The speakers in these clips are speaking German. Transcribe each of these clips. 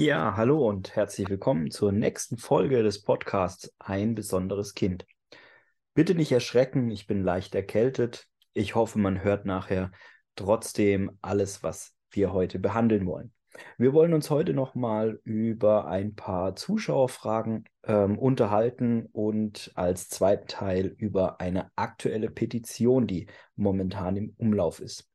Ja, hallo und herzlich willkommen zur nächsten Folge des Podcasts Ein besonderes Kind. Bitte nicht erschrecken, ich bin leicht erkältet. Ich hoffe, man hört nachher trotzdem alles, was wir heute behandeln wollen. Wir wollen uns heute nochmal über ein paar Zuschauerfragen ähm, unterhalten und als zweiten Teil über eine aktuelle Petition, die momentan im Umlauf ist.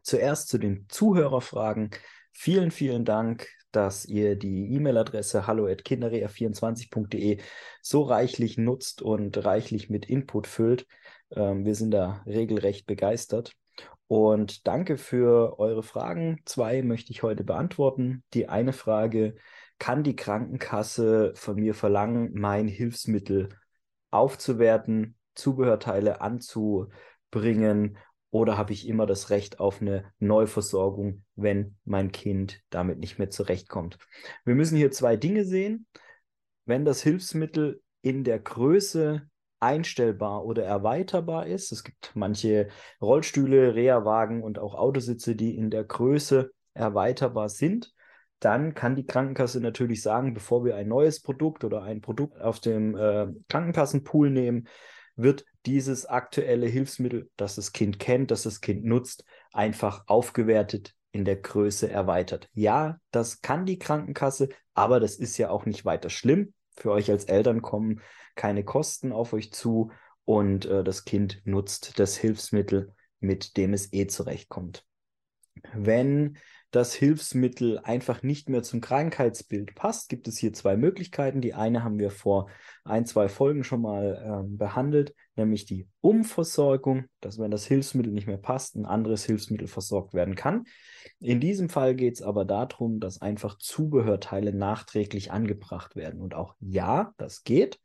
Zuerst zu den Zuhörerfragen. Vielen, vielen Dank, dass ihr die E-Mail-Adresse hallo.kinderrea24.de so reichlich nutzt und reichlich mit Input füllt. Ähm, wir sind da regelrecht begeistert. Und danke für eure Fragen. Zwei möchte ich heute beantworten. Die eine Frage, kann die Krankenkasse von mir verlangen, mein Hilfsmittel aufzuwerten, Zubehörteile anzubringen oder habe ich immer das Recht auf eine Neuversorgung, wenn mein Kind damit nicht mehr zurechtkommt? Wir müssen hier zwei Dinge sehen. Wenn das Hilfsmittel in der Größe einstellbar oder erweiterbar ist. Es gibt manche Rollstühle, Reha-Wagen und auch Autositze, die in der Größe erweiterbar sind. Dann kann die Krankenkasse natürlich sagen, bevor wir ein neues Produkt oder ein Produkt auf dem äh, Krankenkassenpool nehmen, wird dieses aktuelle Hilfsmittel, das das Kind kennt, das das Kind nutzt, einfach aufgewertet in der Größe erweitert. Ja, das kann die Krankenkasse, aber das ist ja auch nicht weiter schlimm. Für euch als Eltern kommen keine Kosten auf euch zu und äh, das Kind nutzt das Hilfsmittel, mit dem es eh zurechtkommt. Wenn das Hilfsmittel einfach nicht mehr zum Krankheitsbild passt, gibt es hier zwei Möglichkeiten. Die eine haben wir vor ein, zwei Folgen schon mal äh, behandelt, nämlich die Umversorgung, dass wenn das Hilfsmittel nicht mehr passt, ein anderes Hilfsmittel versorgt werden kann. In diesem Fall geht es aber darum, dass einfach Zubehörteile nachträglich angebracht werden. Und auch ja, das geht.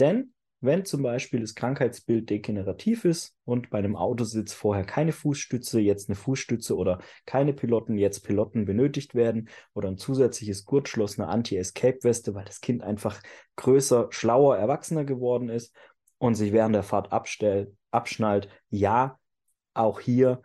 Denn wenn zum Beispiel das Krankheitsbild degenerativ ist und bei einem Autositz vorher keine Fußstütze, jetzt eine Fußstütze oder keine Piloten, jetzt Piloten benötigt werden oder ein zusätzliches Gurtschloss, eine Anti-Escape-Weste, weil das Kind einfach größer, schlauer, erwachsener geworden ist und sich während der Fahrt abstellt, abschnallt, ja, auch hier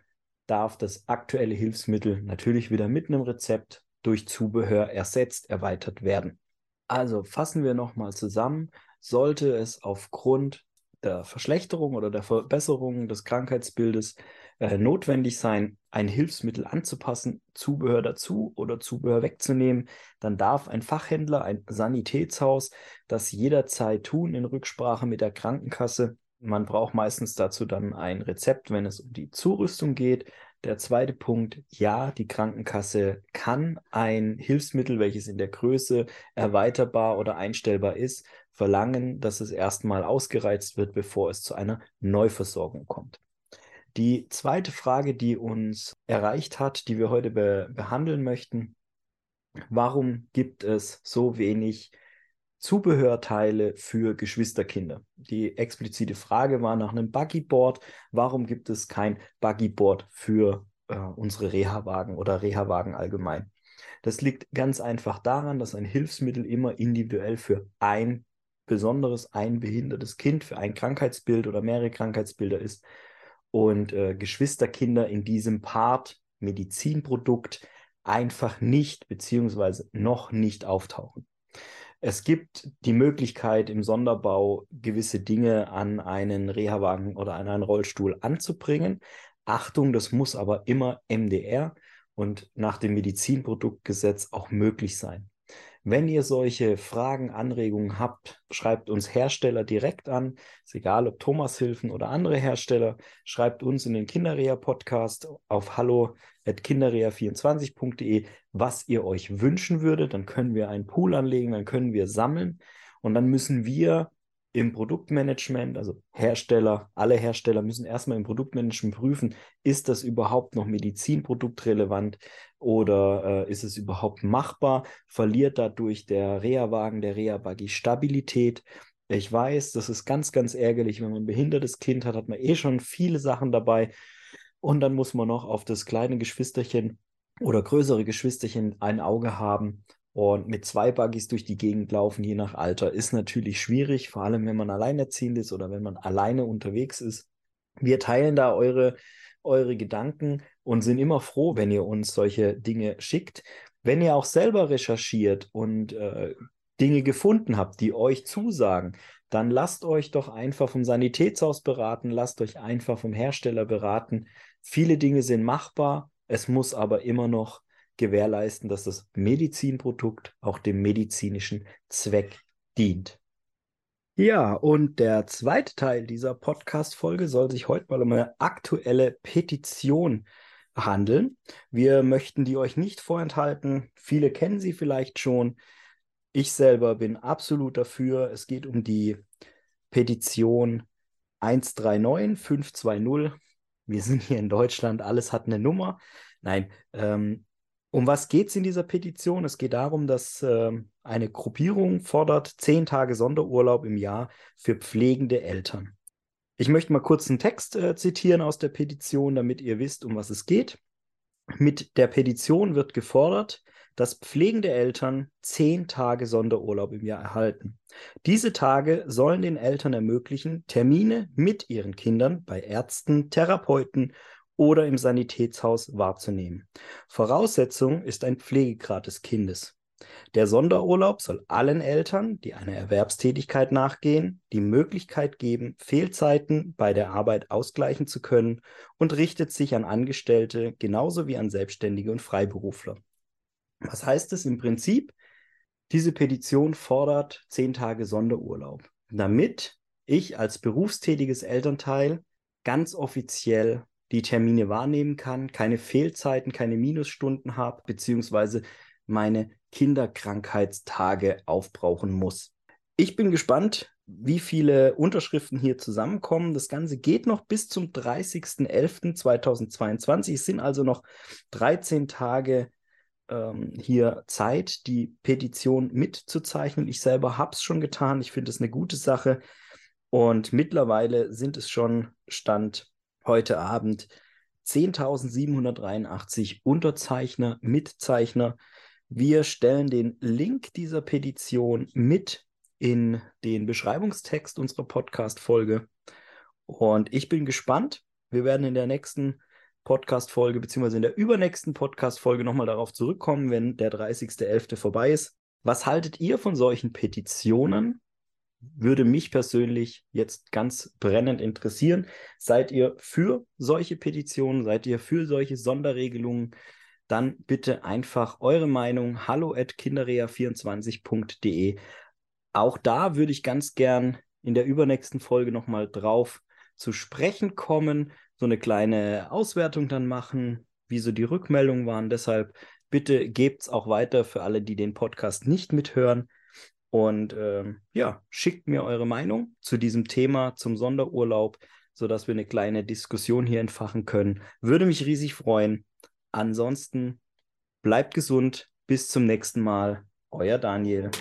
darf das aktuelle Hilfsmittel natürlich wieder mit einem Rezept durch Zubehör ersetzt, erweitert werden. Also fassen wir nochmal zusammen sollte es aufgrund der Verschlechterung oder der Verbesserung des Krankheitsbildes äh, notwendig sein, ein Hilfsmittel anzupassen, Zubehör dazu oder Zubehör wegzunehmen, dann darf ein Fachhändler, ein Sanitätshaus das jederzeit tun in Rücksprache mit der Krankenkasse. Man braucht meistens dazu dann ein Rezept, wenn es um die Zurüstung geht. Der zweite Punkt, ja, die Krankenkasse kann ein Hilfsmittel, welches in der Größe erweiterbar oder einstellbar ist, verlangen, dass es erstmal ausgereizt wird, bevor es zu einer Neuversorgung kommt. Die zweite Frage, die uns erreicht hat, die wir heute be behandeln möchten, warum gibt es so wenig Zubehörteile für Geschwisterkinder? Die explizite Frage war nach einem Buggyboard. Warum gibt es kein Buggyboard für äh, unsere Reha-Wagen oder Reha-Wagen allgemein? Das liegt ganz einfach daran, dass ein Hilfsmittel immer individuell für ein besonderes ein behindertes Kind für ein Krankheitsbild oder mehrere Krankheitsbilder ist und äh, Geschwisterkinder in diesem Part Medizinprodukt einfach nicht beziehungsweise noch nicht auftauchen. Es gibt die Möglichkeit im Sonderbau gewisse Dinge an einen Reha-Wagen oder an einen Rollstuhl anzubringen. Achtung, das muss aber immer MDR und nach dem Medizinproduktgesetz auch möglich sein. Wenn ihr solche Fragen, Anregungen habt, schreibt uns Hersteller direkt an. Ist egal, ob Thomas Hilfen oder andere Hersteller. Schreibt uns in den Kinderreha-Podcast auf hallo.kinderreha24.de, was ihr euch wünschen würdet. Dann können wir einen Pool anlegen, dann können wir sammeln. Und dann müssen wir im Produktmanagement, also Hersteller, alle Hersteller müssen erstmal im Produktmanagement prüfen, ist das überhaupt noch medizinproduktrelevant oder äh, ist es überhaupt machbar? Verliert dadurch der Reha-Wagen, der Reha-Buggy Stabilität? Ich weiß, das ist ganz, ganz ärgerlich. Wenn man ein behindertes Kind hat, hat man eh schon viele Sachen dabei. Und dann muss man noch auf das kleine Geschwisterchen oder größere Geschwisterchen ein Auge haben und mit zwei Buggies durch die Gegend laufen, je nach Alter, ist natürlich schwierig, vor allem wenn man alleinerziehend ist oder wenn man alleine unterwegs ist. Wir teilen da eure, eure Gedanken und sind immer froh, wenn ihr uns solche Dinge schickt. Wenn ihr auch selber recherchiert und äh, Dinge gefunden habt, die euch zusagen, dann lasst euch doch einfach vom Sanitätshaus beraten, lasst euch einfach vom Hersteller beraten. Viele Dinge sind machbar, es muss aber immer noch gewährleisten, dass das Medizinprodukt auch dem medizinischen Zweck dient. Ja, und der zweite Teil dieser Podcast-Folge soll sich heute mal um eine aktuelle Petition handeln. Wir möchten die euch nicht vorenthalten. Viele kennen sie vielleicht schon. Ich selber bin absolut dafür. Es geht um die Petition 139520. Wir sind hier in Deutschland, alles hat eine Nummer. Nein, ähm, um was geht es in dieser Petition? Es geht darum, dass äh, eine Gruppierung fordert zehn Tage Sonderurlaub im Jahr für pflegende Eltern. Ich möchte mal kurz einen Text äh, zitieren aus der Petition, damit ihr wisst, um was es geht. Mit der Petition wird gefordert, dass pflegende Eltern zehn Tage Sonderurlaub im Jahr erhalten. Diese Tage sollen den Eltern ermöglichen, Termine mit ihren Kindern bei Ärzten, Therapeuten oder im Sanitätshaus wahrzunehmen. Voraussetzung ist ein Pflegegrad des Kindes. Der Sonderurlaub soll allen Eltern, die einer Erwerbstätigkeit nachgehen, die Möglichkeit geben, Fehlzeiten bei der Arbeit ausgleichen zu können und richtet sich an Angestellte genauso wie an Selbstständige und Freiberufler. Was heißt es im Prinzip? Diese Petition fordert zehn Tage Sonderurlaub, damit ich als berufstätiges Elternteil ganz offiziell die Termine wahrnehmen kann, keine Fehlzeiten, keine Minusstunden habe, beziehungsweise meine Kinderkrankheitstage aufbrauchen muss. Ich bin gespannt, wie viele Unterschriften hier zusammenkommen. Das Ganze geht noch bis zum 30.11.2022. Es sind also noch 13 Tage ähm, hier Zeit, die Petition mitzuzeichnen. Ich selber habe es schon getan. Ich finde es eine gute Sache. Und mittlerweile sind es schon Stand heute Abend 10.783 Unterzeichner, Mitzeichner. Wir stellen den Link dieser Petition mit in den Beschreibungstext unserer Podcast-Folge. Und ich bin gespannt. Wir werden in der nächsten Podcast-Folge, beziehungsweise in der übernächsten Podcast-Folge nochmal darauf zurückkommen, wenn der 30.11. vorbei ist. Was haltet ihr von solchen Petitionen? Würde mich persönlich jetzt ganz brennend interessieren. Seid ihr für solche Petitionen? Seid ihr für solche Sonderregelungen? Dann bitte einfach eure Meinung hallo at kinderrea24.de. Auch da würde ich ganz gern in der übernächsten Folge nochmal drauf zu sprechen kommen so eine kleine Auswertung dann machen, wie so die Rückmeldungen waren. Deshalb bitte gebt es auch weiter für alle, die den Podcast nicht mithören. Und ähm, ja, schickt mir eure Meinung zu diesem Thema, zum Sonderurlaub, sodass wir eine kleine Diskussion hier entfachen können. Würde mich riesig freuen. Ansonsten bleibt gesund. Bis zum nächsten Mal. Euer Daniel.